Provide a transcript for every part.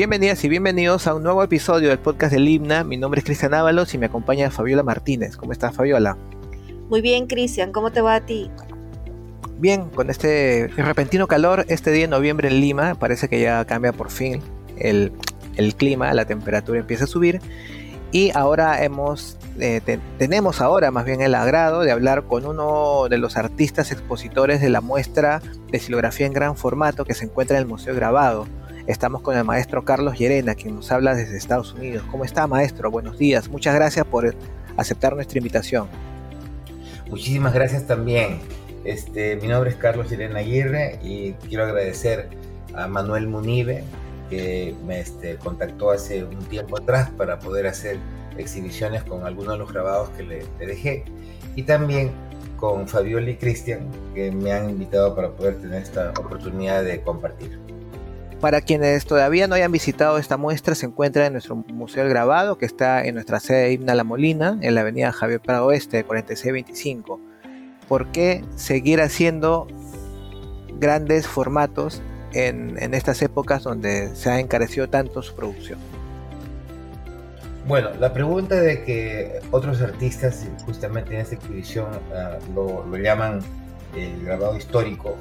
Bienvenidas y bienvenidos a un nuevo episodio del podcast del Himna. Mi nombre es Cristian Ábalos y me acompaña Fabiola Martínez. ¿Cómo estás, Fabiola? Muy bien, Cristian. ¿Cómo te va a ti? Bien, con este repentino calor, este día de noviembre en Lima, parece que ya cambia por fin el, el clima, la temperatura empieza a subir. Y ahora hemos, eh, tenemos ahora más bien el agrado de hablar con uno de los artistas expositores de la muestra de silografía en gran formato que se encuentra en el Museo Grabado. Estamos con el maestro Carlos Llerena, quien nos habla desde Estados Unidos. ¿Cómo está, maestro? Buenos días. Muchas gracias por aceptar nuestra invitación. Muchísimas gracias también. Este, mi nombre es Carlos Llerena Aguirre y quiero agradecer a Manuel Munive, que me este, contactó hace un tiempo atrás para poder hacer exhibiciones con algunos de los grabados que le, dejé. Y también con Fabiola y Cristian, que me han invitado para poder tener esta oportunidad de compartir. Para quienes todavía no hayan visitado esta muestra, se encuentra en nuestro Museo del Grabado, que está en nuestra sede Himna La Molina, en la avenida Javier Prado Oeste, 4625. ¿Por qué seguir haciendo grandes formatos en, estas épocas donde se ha encarecido tanto su producción? Bueno, la pregunta de que otros artistas, justamente en esta exhibición, ah, lo, llaman el grabado histórico,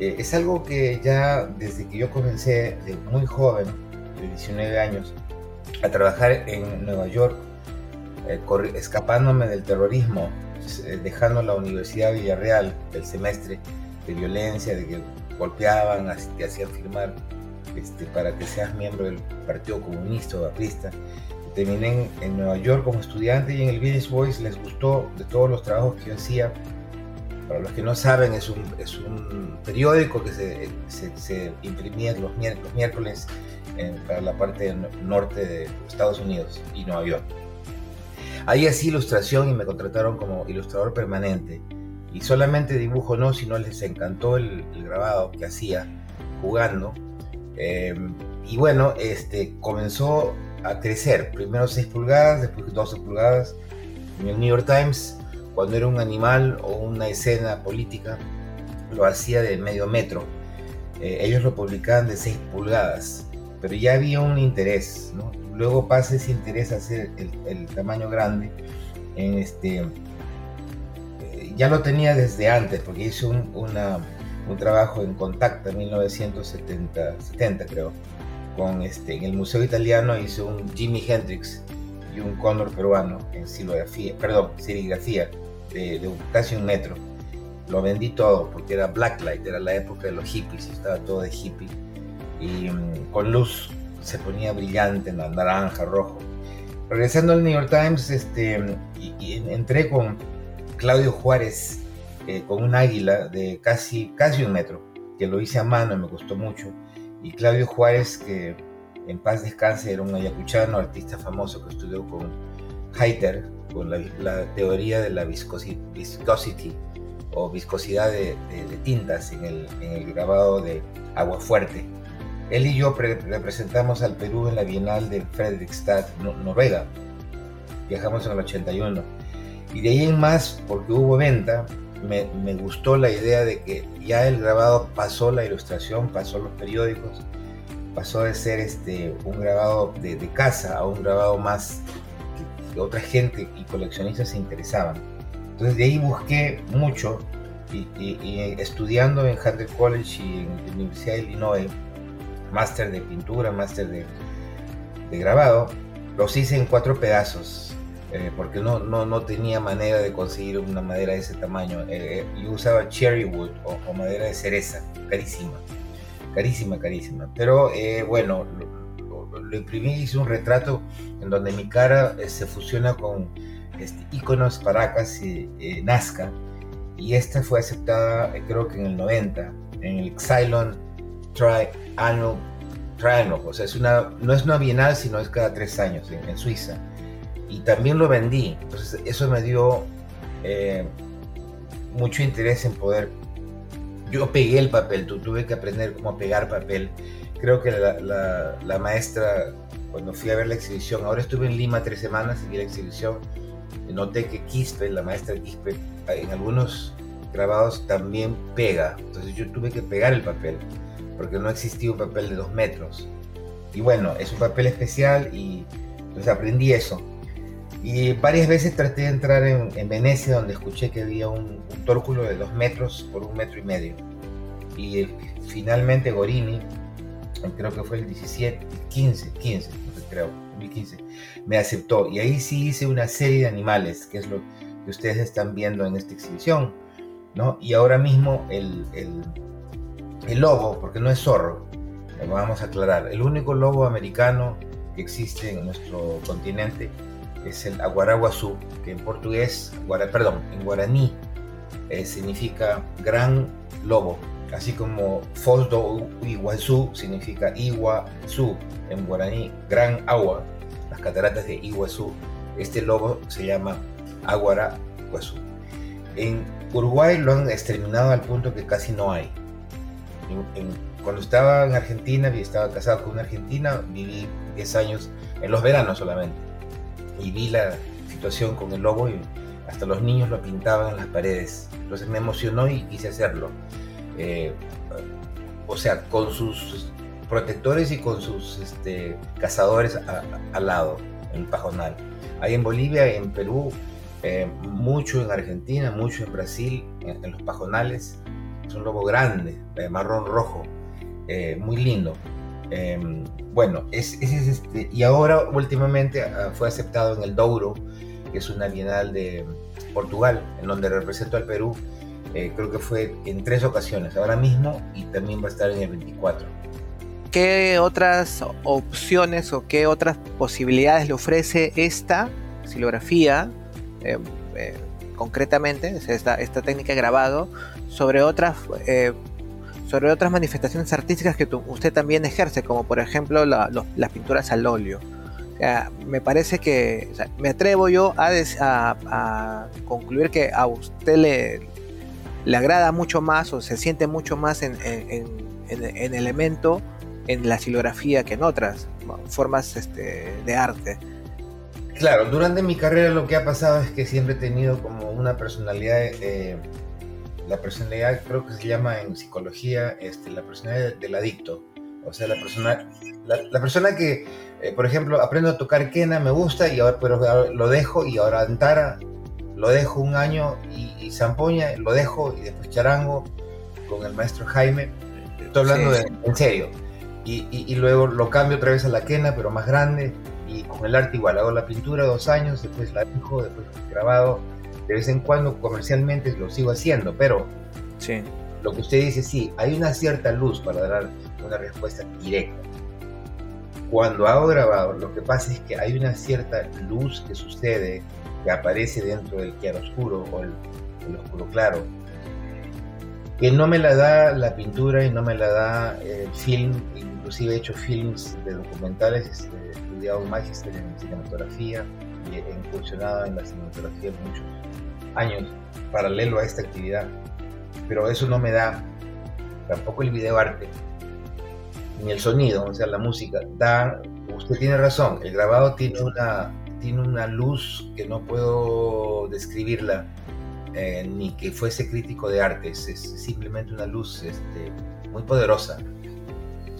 eh, es algo que ya desde que yo comencé de muy joven, de 19 años, a trabajar en Nueva York, eh, escapándome del terrorismo, eh, dejando la Universidad de Villarreal, el semestre de violencia, de que golpeaban, te hacían firmar este, para que seas miembro del Partido Comunista o Aprista. Terminé en, Nueva York como estudiante y en el Village Voice les gustó de todos los trabajos que yo hacía. Para los que no saben, es un, es un periódico que se, se, imprimía los, miércoles en, para la parte norte de Estados Unidos y Nueva York. Ahí hacía ilustración y me contrataron como ilustrador permanente y solamente dibujo no, sino les encantó el, grabado que hacía jugando. Em, y bueno, este, comenzó a crecer, primero 6 pulgadas, después 12 pulgadas. En el New York Times, cuando era un animal o una escena política, lo hacía de medio metro. Eh, ellos lo publicaban de 6 pulgadas, pero ya había un interés. Luego pasa ese interés a hacer el, el tamaño grande en este ya lo tenía desde antes, porque hice un, un trabajo en contacto en 1970, 70 creo, con este, en el Museo Italiano hice un Jimi Hendrix y un cóndor peruano en silografía, perdón, serigrafía de, casi un metro. Lo vendí todo porque era blacklight, era la época de los hippies, estaba todo de hippie y mm, con luz se ponía brillante, naranja, rojo. Regresando al New York Times, este, entré con Claudio Juárez eh, con un águila de casi, casi un metro, que lo hice a mano y me costó mucho. Y Claudio Juárez, que en paz descanse, era un ayacuchano, artista famoso que estudió con Heiter, con la, teoría de la viscosity, o viscosidad de, tintas en el, grabado de Agua Fuerte. Él y yo representamos al Perú en la Bienal de Fredrikstad, Noruega. Viajamos en el 81 y de ahí en más, porque hubo venta, me, me, gustó la idea de que ya el grabado pasó la ilustración, pasó los periódicos, pasó de ser este, un grabado de, de casa a un grabado más otra gente y coleccionistas se interesaban. Entonces de ahí busqué mucho y, y, estudiando en Hunter College y en la Universidad de Illinois, máster de pintura, máster de, de grabado, los hice en cuatro pedazos eh, porque no, no, no, tenía manera de conseguir una madera de ese tamaño. Eh, eh, yo usaba cherry wood o, madera de cereza, carísima, carísima, carísima. Pero bueno, lo, imprimí, hice un retrato en donde mi cara se fusiona con este, iconos Paracas y Nazca. Y esta fue aceptada, creo que en el 90, en el Xylon Triannual. O sea, es una, no es una bienal, sino es cada tres años en Suiza y también lo vendí. Entonces eso me dio eh, mucho interés en poder... Yo pegué el papel, tuve que aprender cómo pegar papel. Creo que la, la, maestra, cuando fui a ver la exhibición, ahora estuve en Lima tres semanas y vi la exhibición, noté que Quispe, la maestra Quispe, en algunos grabados también pega. Entonces yo tuve que pegar el papel, porque no existía un papel de dos metros. Y bueno, es un papel especial y pues aprendí eso. Y varias veces traté de entrar en, Venecia, donde escuché que había un, un, tórculo de dos metros por un metro y medio. Y finalmente Gorini, creo que fue el 17, 15, 15, creo, 2015, me aceptó. Y ahí sí hice una serie de animales, que es lo que ustedes están viendo en esta exhibición. ¿no? Y ahora mismo el, el, el lobo, porque no es zorro, lo vamos a aclarar, el único lobo americano que existe en nuestro continente es el aguaraguazú, que en portugués, perdón, en guaraní eh, significa gran lobo, así como Foz do Iguazú significa Iguazú, en guaraní gran agua, las cataratas de Iguazú. Este lobo se llama aguaraguazú. En Uruguay lo han exterminado al punto que casi no hay. cuando estaba en Argentina estaba casado con una argentina, viví 10 años en los veranos solamente. Y vi la situación con el lobo y hasta los niños lo pintaban en las paredes. Entonces me emocionó y quise hacerlo. Eh, o sea, con sus protectores y con sus este, cazadores al lado, en pajonal. Ahí en Bolivia, en Perú, eh, mucho en Argentina, mucho en Brasil, en, los pajonales. Es un lobo grande, marrón rojo, eh, muy lindo. Em, bueno, es, este, y ahora últimamente ah, fue aceptado en el Douro, que es una bienal de Portugal, en donde represento al Perú, eh, creo que fue en tres ocasiones, ahora mismo y también va a estar en el 24. ¿Qué otras opciones o qué otras posibilidades le ofrece esta silografía, eh, eh, concretamente, esta, esta técnica de grabado, sobre otras sobre otras manifestaciones artísticas que usted también ejerce, como por ejemplo las pinturas al óleo. me parece que, me atrevo yo a, a, concluir que a usted le, le agrada mucho más o se siente mucho más en, en, en, elemento en la silografía que en otras formas este, de arte. Claro, durante mi carrera lo que ha pasado es que siempre he tenido como una personalidad eh, la personalidad creo que se llama en psicología este, la personalidad del adicto. O sea, la persona, la, persona que, eh, por ejemplo, aprendo a tocar quena, me gusta, y ahora pero lo dejo, y ahora antara, lo dejo un año, y, y zampoña, lo dejo, y después charango con el maestro Jaime. Estoy hablando de, en serio. Y, y, luego lo cambio otra vez a la quena, pero más grande, y con el arte igual. Hago la pintura dos años, después la dejo, después grabado, de vez en cuando comercialmente lo sigo haciendo, pero sí. lo que usted dice, sí, hay una cierta luz para dar una respuesta directa. Cuando hago grabado, lo que pasa es que hay una cierta luz que sucede, que aparece dentro del claro oscuro o el, oscuro claro, que no me la da la pintura y no me la da el film, inclusive he hecho films de documentales, este, he estudiado un magister en cinematografía y he incursionado en la cinematografía muchos años paralelo a esta actividad, pero eso no me da tampoco el video arte ni el sonido, o sea, la música. Da, usted tiene razón, el grabado tiene una, tiene una luz que no puedo describirla, eh, ni que fuese crítico de arte, es, simplemente una luz este, muy poderosa.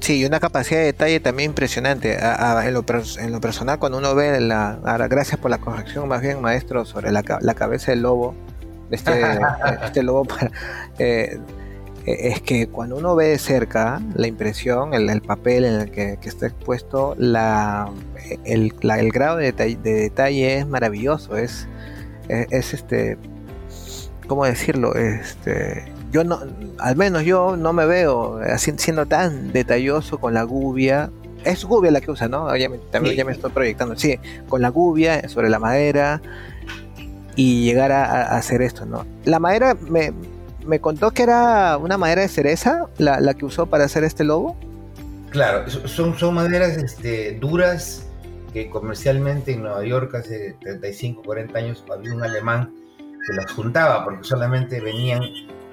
Sí, y una capacidad de detalle también impresionante. en, lo, personal, cuando uno ve la. gracias por la corrección, más bien, maestro, sobre la, cabeza del lobo. Este, este lobo. Eh, eh, es que cuando uno ve de cerca la impresión, el, papel en el que, está expuesto, la, el, grado de detalle, es maravilloso. Es, es, este. ¿Cómo decirlo? Este yo no, al menos yo no me veo siendo tan detalloso con la gubia. Es gubia la que usa, ¿no? también ya me estoy proyectando. Sí, con la gubia sobre la madera y llegar a, hacer esto, ¿no? La madera me, me, contó que era una madera de cereza la, que usó para hacer este lobo. Claro, son, son maderas este, duras que comercialmente en Nueva York hace 35, 40 años había un alemán que las juntaba porque solamente venían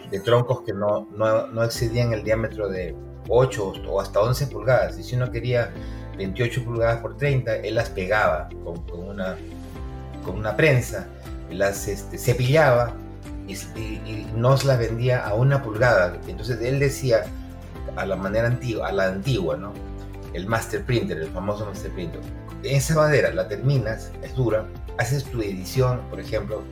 de troncos que no, no, no, excedían el diámetro de 8 o hasta 11 pulgadas. Y si uno quería 28 pulgadas por 30, él las pegaba con, con una, con una prensa, las este, cepillaba y, y, nos las vendía a una pulgada. Entonces él decía a la manera antigua, a la antigua, ¿no? el master printer, el famoso master printer. Esa madera la terminas, es dura, haces tu edición, por ejemplo,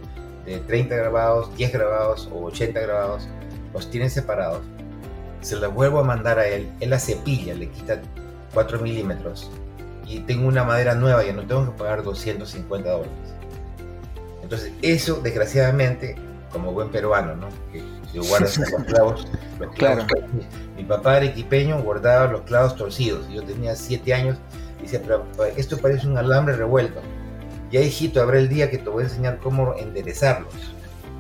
de 30 grabados, 10 grabados o 80 grabados, los tienes separados, se los vuelvo a mandar a él, él la cepilla, le quita 4 milímetros y tengo una madera nueva, ya no tengo que pagar 250 dólares. Entonces, eso desgraciadamente, como buen peruano, ¿no? Que, guarda los clavos, los clavos Mi papá era equipeño, guardaba los clavos torcidos. Yo tenía 7 años y decía, pero esto parece un alambre revuelto. Ya hijito, habrá el día que te voy a enseñar cómo enderezarlos.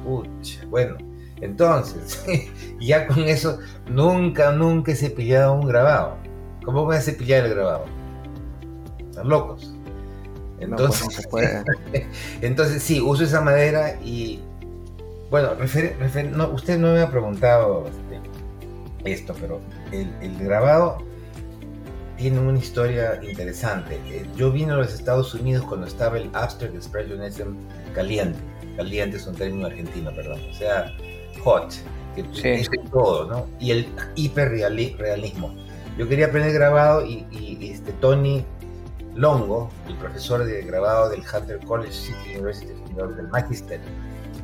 Pucha, bueno, entonces, ya con eso, nunca, nunca he cepillado un grabado. ¿Cómo voy a cepillar el grabado? Están locos. Pues, entonces, entonces sí, uso esa madera y bueno, no, usted no me ha preguntado este, esto, pero el, grabado tiene una historia interesante. Eh, yo vine a los Estados Unidos cuando estaba el Abstract Expressionism caliente. Caliente es un término argentino, perdón. O sea, hot, que es todo, ¿no? Y el hiperrealismo. Yo quería aprender grabado y, este, Tony Longo, el profesor de grabado del Hunter College City University del Magister,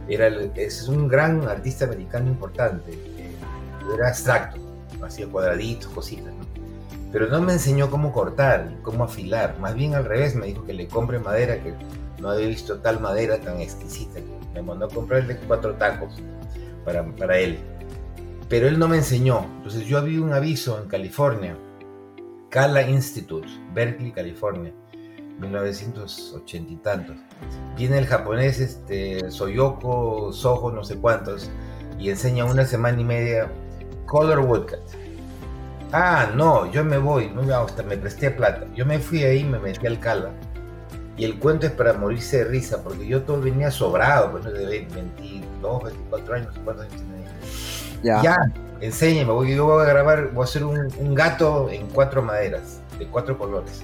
era es un gran artista americano importante. Eh, era abstracto, hacía cuadraditos, cositas, Pero no me enseñó cómo cortar, cómo afilar. Más bien al revés, me dijo que le compre madera, que no había visto tal madera tan exquisita. Me mandó a comprarle cuatro tacos para, para él. Pero él no me enseñó. Entonces yo había un aviso en California, Cala Institute, Berkeley, California, 1980 y tantos. Viene el japonés este, Soyoko, Soho, no sé cuántos, y enseña una semana y media Color Woodcut. Ah, no, yo me voy, no, hasta me presté plata. Yo me fui ahí, me metí al Cala. Y el cuento es para morirse de risa, porque yo todo venía sobrado, pues no de 22, 24 años, ¿cuántos años tenía? Ya. ya, enséñame, voy, yo voy a grabar, voy a hacer un, gato en cuatro maderas, de cuatro colores.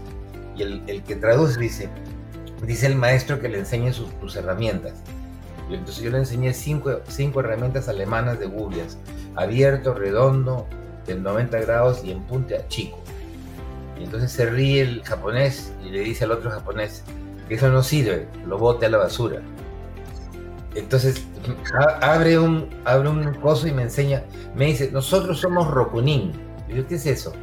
Y el, que traduce dice, dice el maestro que le enseñe sus, herramientas. Y entonces yo le enseñé cinco, cinco herramientas alemanas de gubias, abierto, redondo, de 90 grados y en punta chico. Y entonces se ríe el japonés y le dice al otro japonés que eso no sirve, lo bote a la basura. Entonces abre un, abre un coso y me enseña, me dice, nosotros somos Rokunin. Y yo, ¿qué es eso?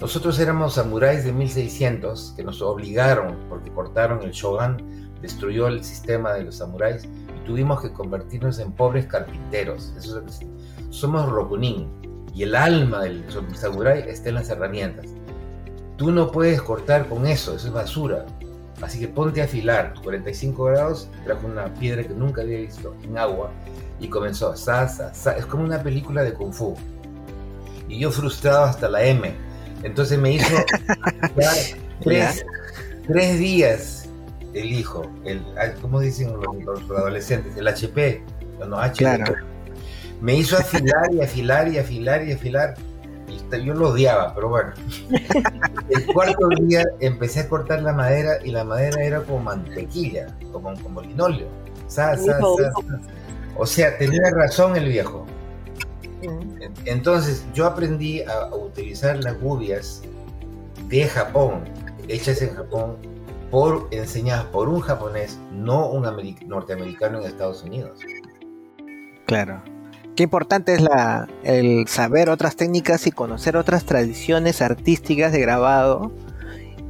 Nosotros éramos samuráis de 1600 que nos obligaron, porque cortaron el shogun, destruyó el sistema de los samuráis y tuvimos que convertirnos en pobres carpinteros. Eso es somos Rokunin y el alma del samurái está en las herramientas. Tú no puedes cortar con eso, eso es basura. Así que ponte a afilar, 45 grados, trajo una piedra que nunca había visto en agua y comenzó, sa, sa, es como una película de kung fu. Y yo frustrado hasta la M. Entonces me hizo tres, tres, días el hijo, el, ¿cómo dicen los, adolescentes? El HP, no, HP. Me hizo afilar y afilar y afilar y afilar yo lo odiaba, pero bueno. El cuarto día empecé a cortar la madera y la madera era como mantequilla, como, como linóleo. o sea, tenía razón el viejo. Entonces yo aprendí a, utilizar las gubias de Japón, hechas en Japón, por enseñadas por un japonés, no un norteamericano en Estados Unidos. Claro. Qué importante es la, el saber otras técnicas y conocer otras tradiciones artísticas de grabado,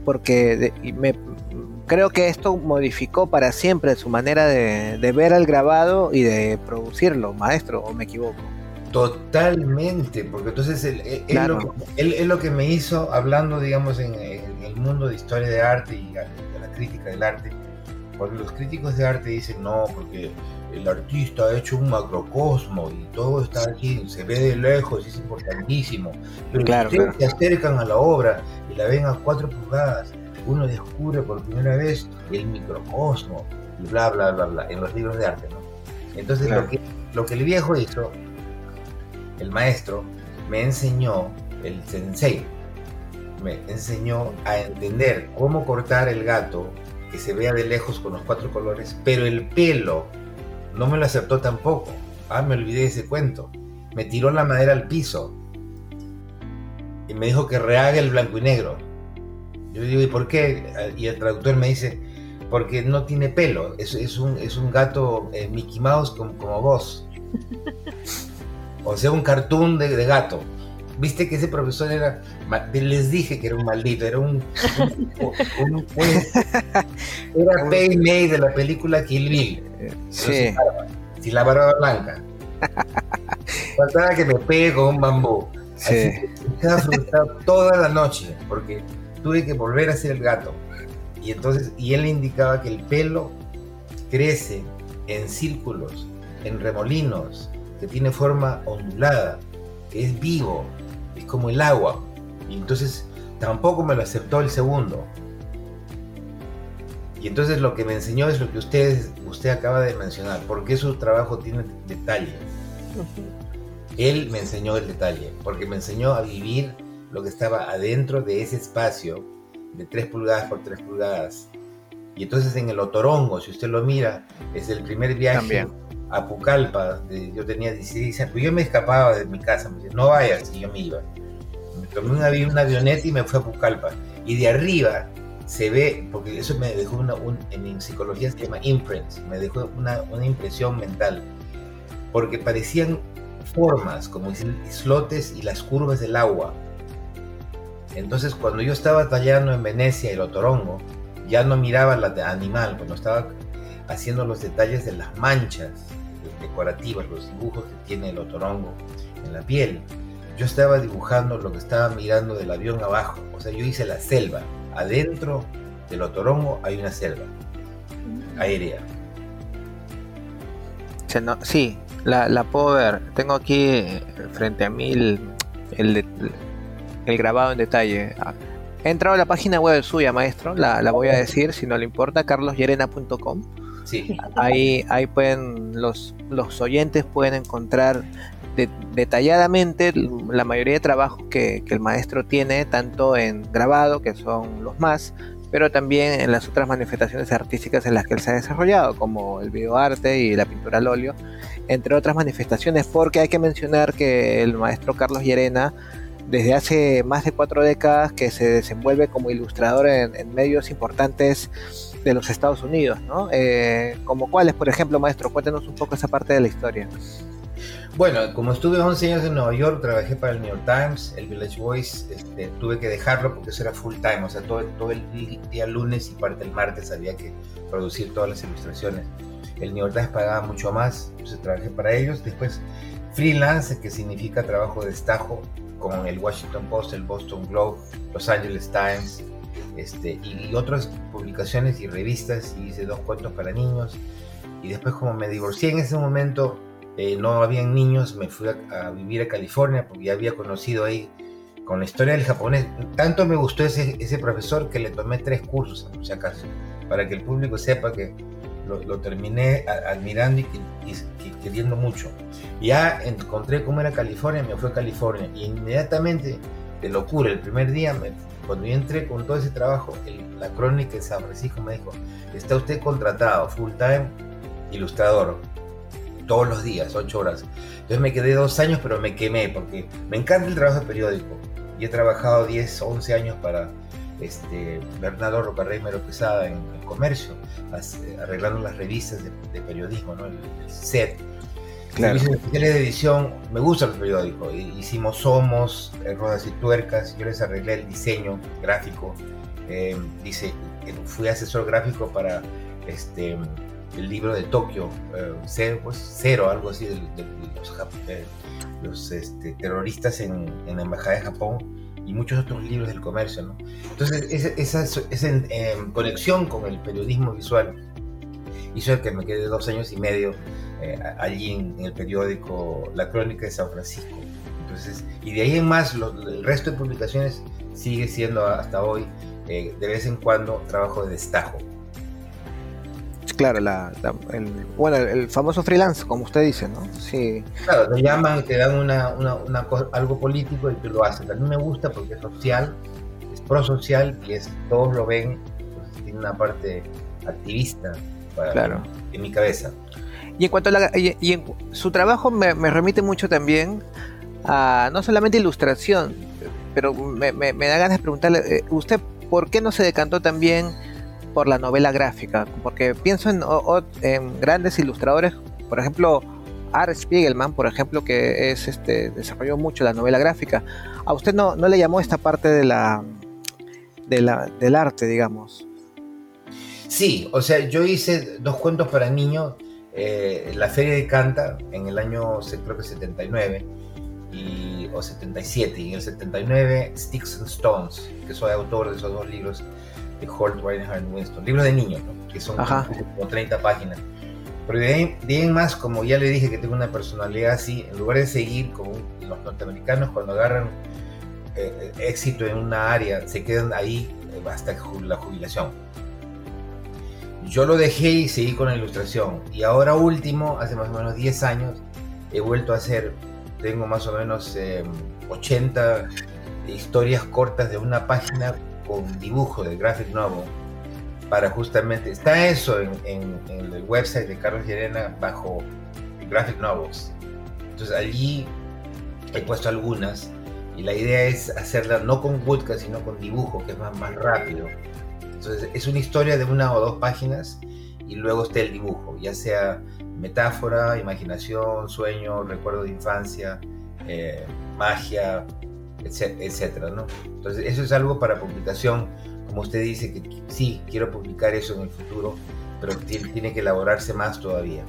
porque me, creo que esto modificó para siempre su manera de, ver el grabado y de producirlo, maestro, o me equivoco. Totalmente, porque entonces él, es lo, que me hizo, hablando, digamos, en, el mundo de historia de arte y de la crítica del arte, porque los críticos de arte dicen, no, porque el artista ha hecho un macrocosmo y todo está aquí, se ve de lejos, es importantísimo. Pero claro, ustedes se acercan a la obra y la ven a cuatro pulgadas, uno descubre por primera vez el microcosmo y bla, bla, bla, bla, en los libros de arte, ¿no? Entonces lo, que, lo que el viejo hizo, el maestro, me enseñó, el sensei, me enseñó a entender cómo cortar el gato que se vea de lejos con los cuatro colores, pero el pelo no me lo aceptó tampoco. Ah, me olvidé de ese cuento. Me tiró la madera al piso. y me dijo que rehaga el blanco y negro. Yo digo, ¿y por qué? Y el traductor me dice, porque no tiene pelo, es, un, es un gato eh, Mickey Mouse como, como, vos. O sea, un cartoon de, gato. Viste que ese profesor era, les dije que era un maldito, era un, un, un, era Pei Mei de la película Kill Bill. Sí. Sin la barba blanca. Faltaba que me pegue con un bambú. Sí. estaba frustrado toda la noche porque tuve que volver a ser el gato. Y entonces, y él indicaba que el pelo crece en círculos, en remolinos, que tiene forma ondulada, que es vivo, es como el agua. Y entonces tampoco me lo aceptó el segundo. Y entonces lo que me enseñó es lo que usted, usted acaba de mencionar, porque su trabajo tiene detalle. Él me enseñó el detalle, porque me enseñó a vivir lo que estaba adentro de ese espacio de 3 pulgadas por 3 pulgadas. Y entonces en el Otorongo, si usted lo mira, es el primer viaje a Pucallpa. yo tenía 16 años, pues yo me escapaba de mi casa, no vayas, y yo me iba. Me tomé una, una avioneta y me fui a Pucallpa. Y de arriba se ve, porque eso me dejó una, en psicología se llama imprints, me dejó una, una impresión mental, porque parecían formas como islotes y las curvas del agua entonces, cuando yo estaba tallando en Venecia el otorongo, ya no miraba la animal, cuando estaba haciendo los detalles de las manchas decorativas, los dibujos que tiene el otorongo en la piel. Yo estaba dibujando lo que estaba mirando del avión abajo, o sea, yo hice la selva. Adentro del otorongo hay una selva aérea. Sí, la, la puedo ver. Tengo aquí eh, frente a mí el, el, el grabado en detalle. Ah, he entrado a la página web suya, maestro, la, voy a decir si no le importa, carlosyerena.com. Sí. Ahí, ahí pueden, los, los oyentes pueden encontrar detalladamente la mayoría de trabajos que, el maestro tiene, tanto en grabado, que son los más, pero también en las otras manifestaciones artísticas en las que él se ha desarrollado, como el videoarte y la pintura al óleo, entre otras manifestaciones, porque hay que mencionar que el maestro Carlos Llerena desde hace más de cuatro décadas que se desenvuelve como ilustrador en, medios importantes de los Estados Unidos, ¿no? Eh, como cuáles, por ejemplo, maestro, cuéntenos un poco esa parte de la historia. Bueno, como estuve 11 años en Nueva York, trabajé para el New York Times, el Village Voice, este, tuve que dejarlo porque eso era full time, o sea, todo, todo el día lunes y parte del martes había que producir todas las ilustraciones. El New York Times pagaba mucho más, entonces trabajé para ellos. Después freelance, que significa trabajo de estajo, como el Washington Post, el Boston Globe, Los Angeles Times, este, y, otras publicaciones y revistas, y hice dos cuentos para niños. Y después como me divorcié en ese momento, eh, no habían niños, me fui a, vivir a California porque ya había conocido ahí con la historia del japonés. Tanto me gustó ese, ese profesor que le tomé tres cursos, si acaso, para que el público sepa que lo, terminé admirando y, queriendo mucho. Ya encontré cómo era California, me fui a California y inmediatamente, de locura, el primer día, cuando yo entré con todo ese trabajo, la crónica de San Francisco me dijo, está usted contratado, full time, ilustrador, todos los días, ocho horas. Entonces me quedé dos años, pero me quemé porque me encanta el trabajo de periódico y he trabajado 10, 11 años para este, Bernardo Rocarrey Mero Quesada en el comercio, arreglando las revistas de, periodismo, ¿no? el, set. Claro. especiales de edición, me gusta el periódico. Hicimos Somos, eh, Rodas y Tuercas, yo les arreglé el diseño gráfico. Eh, dice, eh, fui asesor gráfico para este, el libro de Tokio, cero, pues, cero, algo así, de, los, este, terroristas en, en la Embajada de Japón y muchos otros libros del comercio. ¿no? Entonces, esa, esa, em, conexión con el periodismo visual hizo que me quedé dos años y medio eh, allí en, el periódico La Crónica de San Francisco. Entonces, y de ahí en más, el resto de publicaciones sigue siendo hasta hoy, eh, de vez en cuando, trabajo de destajo claro, la, el, bueno, el famoso freelance, como usted dice, ¿no? Sí. Claro, te llaman y te dan una, una, una algo político y tú lo haces. A mí me gusta porque es social, es prosocial y es, todos lo ven, pues, tiene una parte activista claro. en, mi cabeza. Y en cuanto a la, y, en, su trabajo me, me remite mucho también a no solamente ilustración, pero me, da ganas de preguntarle, eh, ¿usted por qué no se decantó también por la novela gráfica? Porque pienso en, en grandes ilustradores, por ejemplo, Art Spiegelman, por ejemplo, que es este desarrolló mucho la novela gráfica. ¿A usted no, no le llamó esta parte de la, de la del arte, digamos? Sí, o sea, yo hice dos cuentos para niños, eh, La Feria de Canta, en el año, creo que 79, y, o 77, y en el 79 Sticks and Stones, que soy autor de esos dos libros de Holt, Reinhardt y Winston, libros de niños, que son como 30 páginas. Pero de ahí, más, como ya le dije que tengo una personalidad así, en lugar de seguir como los norteamericanos cuando agarran eh, éxito en una área, se quedan ahí eh, hasta la jubilación. Yo lo dejé y seguí con la ilustración. Y ahora último, hace más o menos 10 años, he vuelto a hacer, tengo más o menos 80 em, historias cortas de una página con dibujo de graphic novel para justamente, está eso en, el website de Carlos Llerena bajo graphic novels. Entonces allí he puesto algunas y la idea es hacerla no con woodcut sino con dibujo que es más rápido entonces es una historia de una o dos páginas y luego está el dibujo, ya sea metáfora, imaginación, sueño, recuerdo de infancia, eh, magia, etcétera, ¿no? Entonces eso es algo para publicación, como usted dice que sí, quiero publicar eso en el futuro, pero tiene que elaborarse más todavía.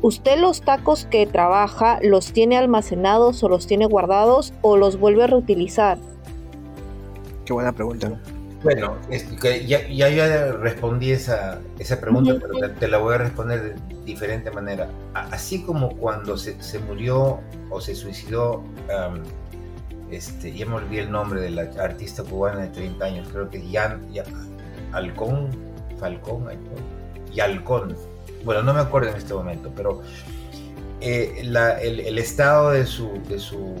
¿Usted los tacos que trabaja los tiene almacenados o los tiene guardados o los vuelve a reutilizar? Qué buena pregunta. Bueno, ya, ya, respondí esa, esa pregunta, pero te, la voy a responder de diferente manera. Así como cuando se, se murió o se suicidó, este, ya me olvidé el nombre de la artista cubana de 30 años, creo que Jan, Alcón, Falcón, Yalcón. Bueno, no me acuerdo en este momento, pero eh, la, el, el, estado de su, de su,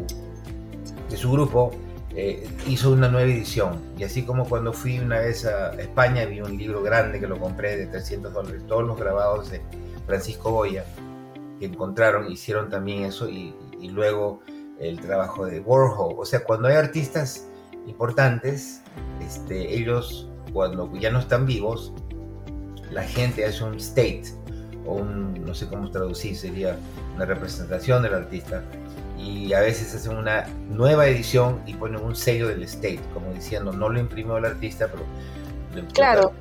de su grupo eh, hizo una nueva edición. Y así como cuando fui una vez a España, vi un libro grande que lo compré de 300 dólares, todos los grabados de Francisco Goya que encontraron, hicieron también eso y, luego el trabajo de Warhol. O sea, cuando hay artistas importantes, este, ellos cuando ya no están vivos, la gente hace un state o un, no sé cómo traducir, sería una representación del artista y a veces hacen una nueva edición y ponen un sello del State, como diciendo, no lo imprimió el artista, pero... Claro.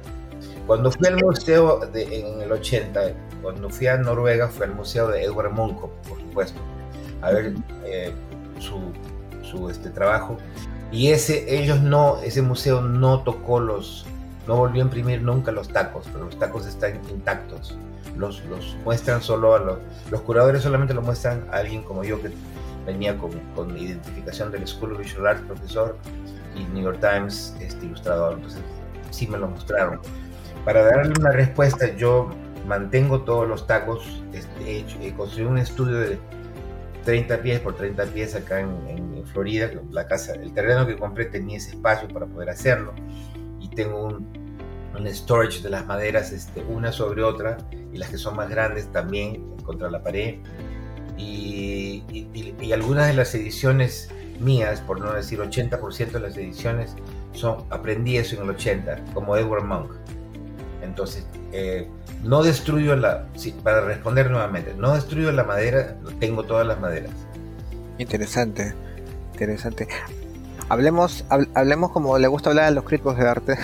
Cuando fui al museo en el 80, cuando fui a Noruega, fue al museo de Edward Munch, por supuesto, a ver eh, su, su este, trabajo. Y ese, ellos no, ese museo no tocó los, no volvió a imprimir nunca los tacos, pero los tacos están intactos. Los, los muestran solo a los, los curadores solamente lo muestran a alguien como yo que venía con, con, identificación del School of Visual Arts, profesor, y New York Times, este, ilustrador. Entonces, sí me lo mostraron. Para darle una respuesta, yo mantengo todos los tacos. Este, he, construido un estudio de 30 pies por 30 pies acá en, en, Florida. La casa, el terreno que compré tenía ese espacio para poder hacerlo. Y tengo un, un storage de las maderas, este, una sobre otra, y las que son más grandes también contra la pared y, algunas de las ediciones mías, por no decir 80% de las ediciones, son, aprendí eso en el 80, como Edward Monk. Entonces, eh, no destruyo la, para responder nuevamente, no destruyo la madera, tengo todas las maderas. Interesante, interesante. Hablemos, hablemos como le gusta hablar a los críticos de arte.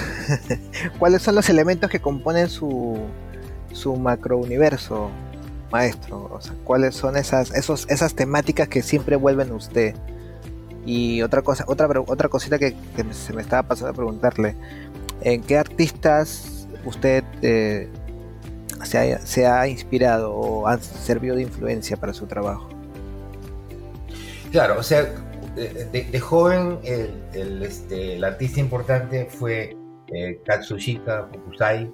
¿Cuáles son los elementos que componen su, su macrouniverso? Maestro? O sea, ¿cuáles son esas, esos, esas temáticas que siempre vuelven a usted? Y otra cosa, otra, otra cosita que, se me estaba pasando a preguntarle, ¿en qué artistas usted eh, se, ha, inspirado o ha servido de influencia para su trabajo? Claro, o sea, de, joven el, este, el, artista importante fue eh, Katsushika Fukusai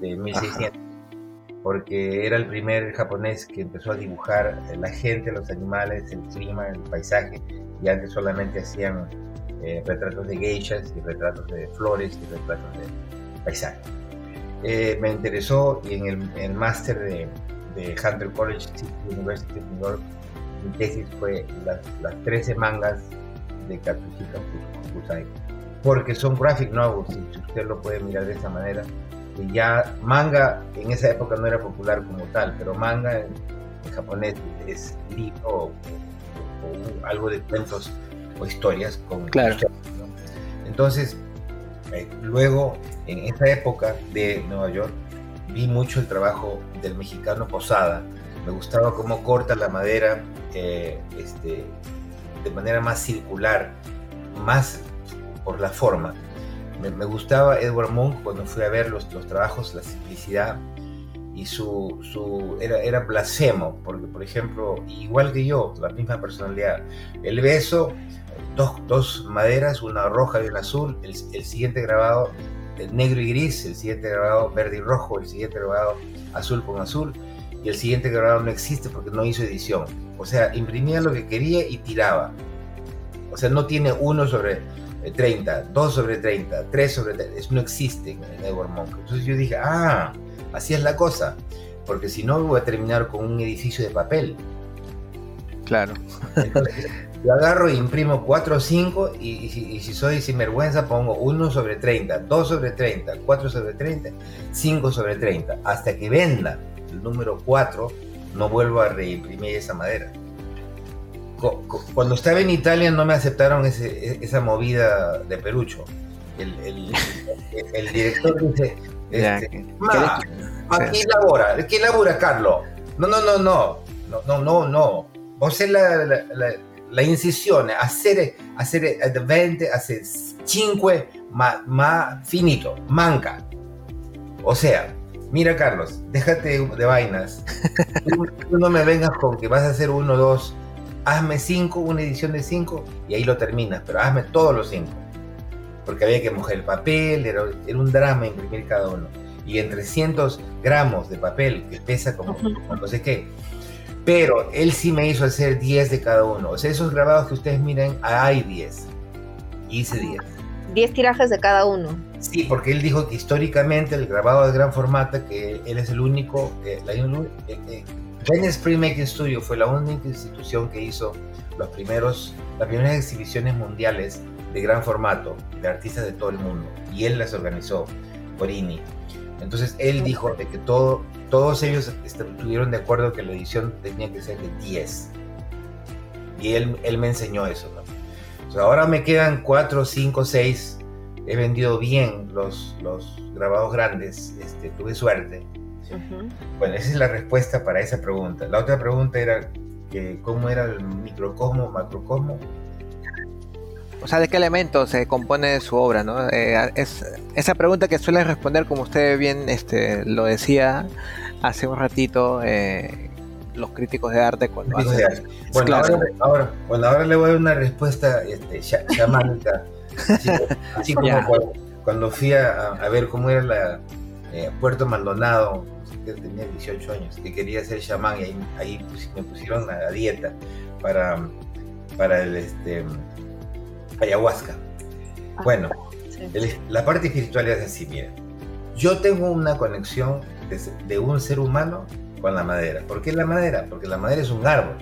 de 1600 porque era el primer japonés que empezó a dibujar la gente, los animales, el clima, el paisaje, y antes solamente hacían eh, retratos de geishas y retratos de flores y retratos de paisaje. Eh, me interesó y en el, máster de, Hunter College University of New York, mi tesis fue las, las 13 mangas de Katsushika Fusai. Porque son graphic novels, si usted lo puede mirar de esa manera. Y ya manga en esa época no era popular como tal, pero manga en, japonés es libro o, algo de cuentos o historias con claro. Entonces, eh, luego, en esa época de Nueva York, vi mucho el trabajo del mexicano Posada. Me gustaba cómo corta la madera eh, este, de manera más circular, más por la forma. Me, gustaba Edward Monk cuando fui a ver los, los trabajos, la simplicidad y su, su era, era blasfemo, porque por ejemplo, igual que yo, la misma personalidad, el beso, dos, dos maderas, una roja y una azul, el, el siguiente grabado el negro y gris, el siguiente grabado verde y rojo, el siguiente grabado azul con azul, y el siguiente grabado no existe porque no hizo edición. O sea, imprimía lo que quería y tiraba. O sea, no tiene uno sobre 30, 2 sobre 30, 3 sobre 30, eso no existe en Edward Monk. Entonces yo dije, ah, así es la cosa, porque si no voy a terminar con un edificio de papel. Claro. yo agarro e imprimo 4 o 5 y, si soy sinvergüenza pongo 1 sobre 30, 2 sobre 30, 4 sobre 30, 5 sobre 30, hasta que venda el número 4 no vuelvo a reimprimir esa madera. Cuando estaba en Italia no me aceptaron esa movida de Perucho. El, director dice, este, aquí labora, ¿qué labora Carlos? No, no, no, no, no, no, no, no. Vos es la, la, la, incisión, hacer, hacer 20, hacer 5 más, más finito, manca. O sea, mira Carlos, déjate de vainas. Tú, no me vengas con que vas a hacer uno, dos, hazme cinco, una edición de cinco y ahí lo terminas, pero hazme todos los cinco. Porque había que mojar el papel, era, un drama imprimir cada uno. Y en 300 gramos de papel, que pesa como, no sé qué. Pero él sí me hizo hacer 10 de cada uno. O sea, esos grabados que ustedes miren, hay 10. Hice 10. 10 tirajes de cada uno. Sí, porque él dijo que históricamente el grabado de gran formato, que él es el único, eh, la, eh, Venice Printmaking Studio fue la única institución que hizo las primeras exhibiciones mundiales de gran formato de artistas de todo el mundo y él las organizó, Corini. Entonces él dijo de que todo, todos ellos estuvieron de acuerdo que la edición tenía que ser de 10. Y él, él me enseñó eso. ahora me quedan 4, 5, 6. He vendido bien los, los grabados grandes. Este, tuve suerte bueno, esa es la respuesta para esa pregunta. La otra pregunta era que cómo era el microcosmo, macrocosmo. O sea, ¿de qué elementos se compone su obra? ¿no? Eh, es, esa pregunta que suele responder, como usted bien este, lo decía hace un ratito, eh, los críticos de arte. Cuando Bueno, ahora, bueno, ahora le voy a dar una respuesta este, chamánica. Así, como cuando, fui a, ver cómo era la eh, Puerto Maldonado, que tenía 18 años, que quería ser chamán y ahí, me pusieron a, dieta para, para el este, ayahuasca. Ah, bueno, la parte espiritual es así, mira. Yo tengo una conexión de, un ser humano con la madera. ¿Por qué la madera? Porque la madera es un árbol.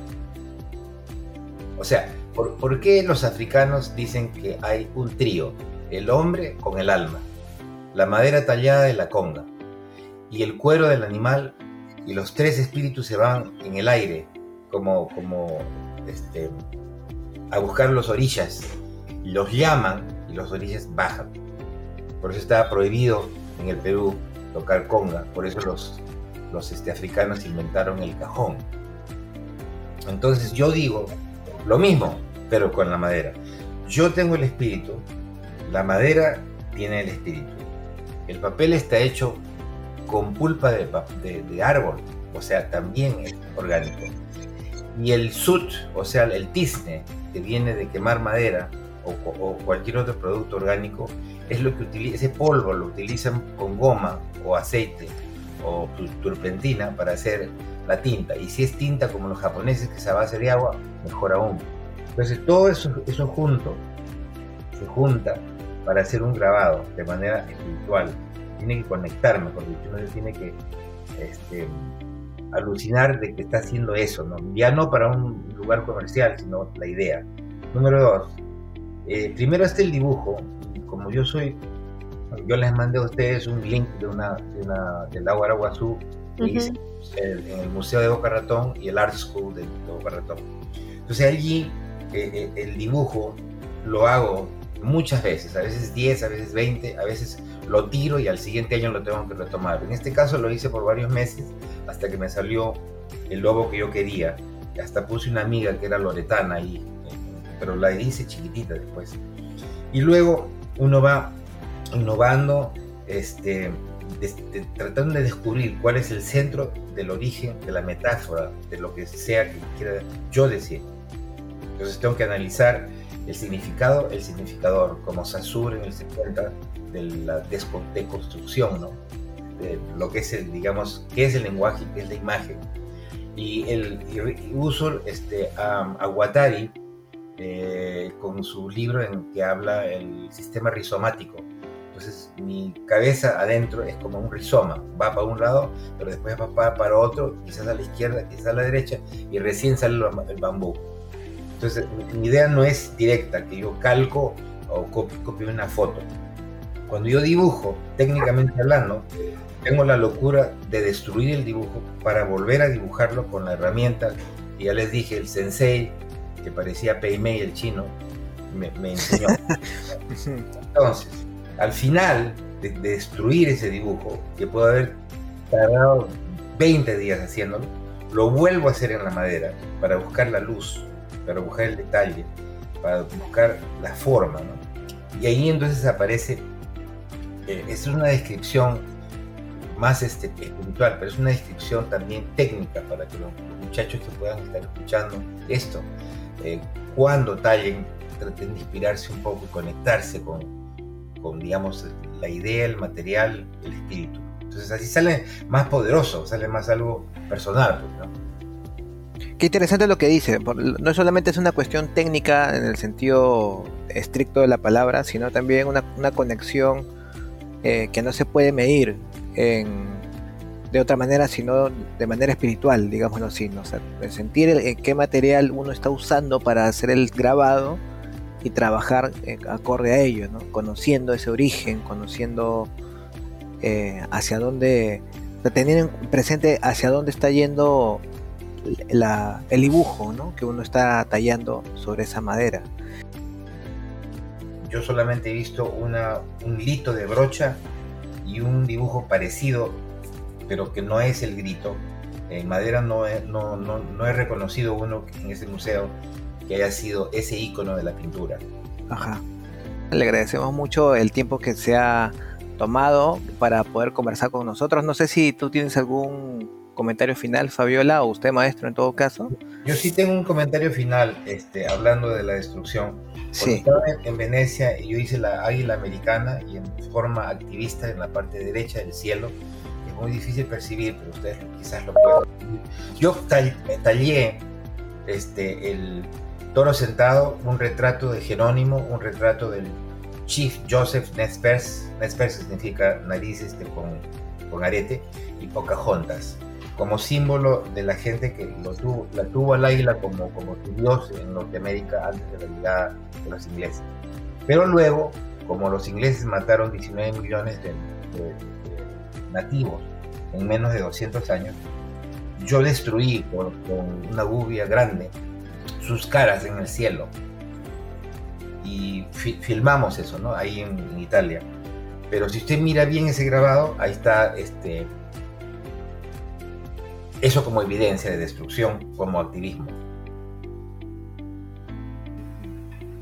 O sea, ¿por, ¿por qué los africanos dicen que hay un trío? El hombre con el alma, la madera tallada de la conga y el cuero del animal y los tres espíritus se van en el aire como, como este, a buscar los orillas. Los llaman y los orillas bajan. Por eso está prohibido en el Perú tocar conga. Por eso los, los este, africanos inventaron el cajón. Entonces yo digo lo mismo, pero con la madera. Yo tengo el espíritu, la madera tiene el espíritu. El papel está hecho con pulpa de, árbol, o sea, también es orgánico. Y el sut, o sea, el tizne, que viene de quemar madera o, cualquier otro producto orgánico, es lo que utiliza, ese polvo lo utilizan con goma o aceite o turpentina para hacer la tinta. Y si es tinta como los japoneses, que es a base de agua, mejor aún. Entonces todo eso, eso junto se junta para hacer un grabado de manera espiritual tiene que conectar, mejor dicho, uno tiene que este, alucinar de que está haciendo eso, ¿no? ya no para un lugar comercial, sino la idea. Número dos, Eh, primero está el dibujo. Como yo soy, yo les mandé a ustedes un link de una, de una del agua Araguazú en el Museo de Boca Ratón y el Art School de, Boca Ratón. Entonces allí eh, eh, el dibujo lo hago muchas veces, a veces 10, a veces 20, a veces lo tiro y al siguiente año lo tengo que retomar. En este caso lo hice por varios meses hasta que me salió el lobo que yo quería. Hasta puse una amiga que era loretana ahí, pero la hice chiquitita después. Y luego uno va innovando, este, tratando de descubrir cuál es el centro del origen de la metáfora, de lo que sea que quiera yo decir. Entonces tengo que analizar el significado, el significador, como Sassur en el 50 de la deconstrucción, ¿no? De lo que es el, digamos, qué es el lenguaje y qué es la imagen. Y el uso este, a, a Guattari eh, con su libro en que habla el sistema rizomático. Entonces mi cabeza adentro es como un rizoma, va para un lado, pero después va para otro, quizás a la izquierda, quizás a la derecha, y recién sale el bambú. Entonces mi idea no es directa, que yo calco o copio una foto cuando yo dibujo, técnicamente hablando, tengo la locura de destruir el dibujo para volver a dibujarlo con la herramienta y ya les dije, el sensei, que parecía Peimei el chino, me, enseñó. Entonces, al final de, destruir ese dibujo, que puedo haber tardado 20 días haciéndolo, lo vuelvo a hacer en la madera para buscar la luz, para buscar el detalle, para buscar la forma. Y ahí entonces aparece eh, es una descripción más este, espiritual, pero es una descripción también técnica para que los, muchachos que puedan estar escuchando esto, eh, cuando tallen, traten de inspirarse un poco y conectarse con, con, digamos, la idea, el material, el espíritu. Entonces así sale más poderoso, sale más algo personal. Pues, Qué interesante lo que dice. No solamente es una cuestión técnica en el sentido estricto de la palabra, sino también una, conexión eh, que no se puede medir de otra manera, sino de manera espiritual, digámoslo así, ¿no? sentir el, qué material uno está usando para hacer el grabado y trabajar eh, acorde a ello, ¿no? conociendo ese origen, conociendo eh, hacia dónde, teniendo presente hacia dónde está yendo el dibujo ¿no? que uno está tallando sobre esa madera yo solamente he visto una, un lito de brocha y un dibujo parecido, pero que no es el grito. En madera no he, no, no, no he reconocido uno en ese museo que haya sido ese icono de la pintura. Ajá. Le agradecemos mucho el tiempo que se ha tomado para poder conversar con nosotros. No sé si tú tienes algún comentario final, Fabiola, o usted, maestro, en todo caso. Yo sí tengo un comentario final, este, hablando de la destrucción. Sí. estaba en, Venecia y yo hice la águila americana y en forma activista en la parte derecha del cielo, es muy difícil percibir, pero ustedes quizás lo puedan. Yo tallé este, el toro sentado, un retrato de Jerónimo, un retrato del Chief Joseph Nespers, Nespers significa nariz este, con, con arete, y Pocahontas como símbolo de la gente que lo tuvo, la tuvo al águila como, como su dios en Norteamérica antes de la llegada de los ingleses. Pero luego, como los ingleses mataron 19 millones de, nativos en menos de 200 años, yo destruí con, una bubia grande sus caras en el cielo. Y filmamos eso, ¿no? Ahí en, en, Italia. Pero si usted mira bien ese grabado, ahí está este, eso como evidencia de destrucción, como activismo.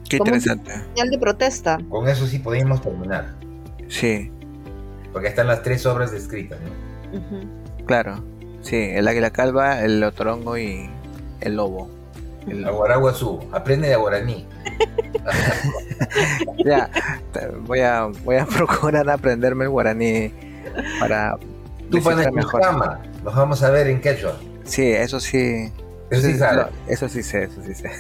Qué interesante. señal de protesta. Con eso sí podemos terminar. Sí. Porque están las tres obras descritas, ¿no? Claro. Sí, el águila calva, el otorongo y el lobo. El aguaraguazú. Aprende de guaraní. ya, voy a, voy a procurar aprenderme el guaraní para Tú pones mejor. Nos vamos a ver en quechua. Sí, eso sí. Eso sí, eso sí sé, eso sí sé.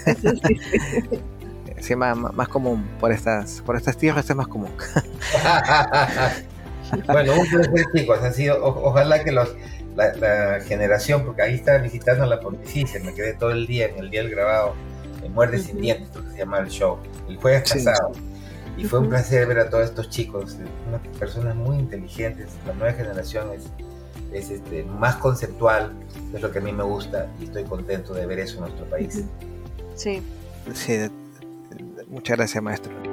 sí, más, más, común por estas, por estas tierras es más común. bueno, un placer chicos, ha sido, ojalá que los, la, generación, porque ahí estaba visitando la pontificia, me quedé todo el día en el día del grabado Muerde sin dientes, que se llama el show. El jueves pasado. Y fue un placer ver a todos estos chicos, unas personas muy inteligentes. La nueva generación es, es este, más conceptual, es lo que a mí me gusta y estoy contento de ver eso en nuestro país. Sí. Sí, muchas gracias, maestro.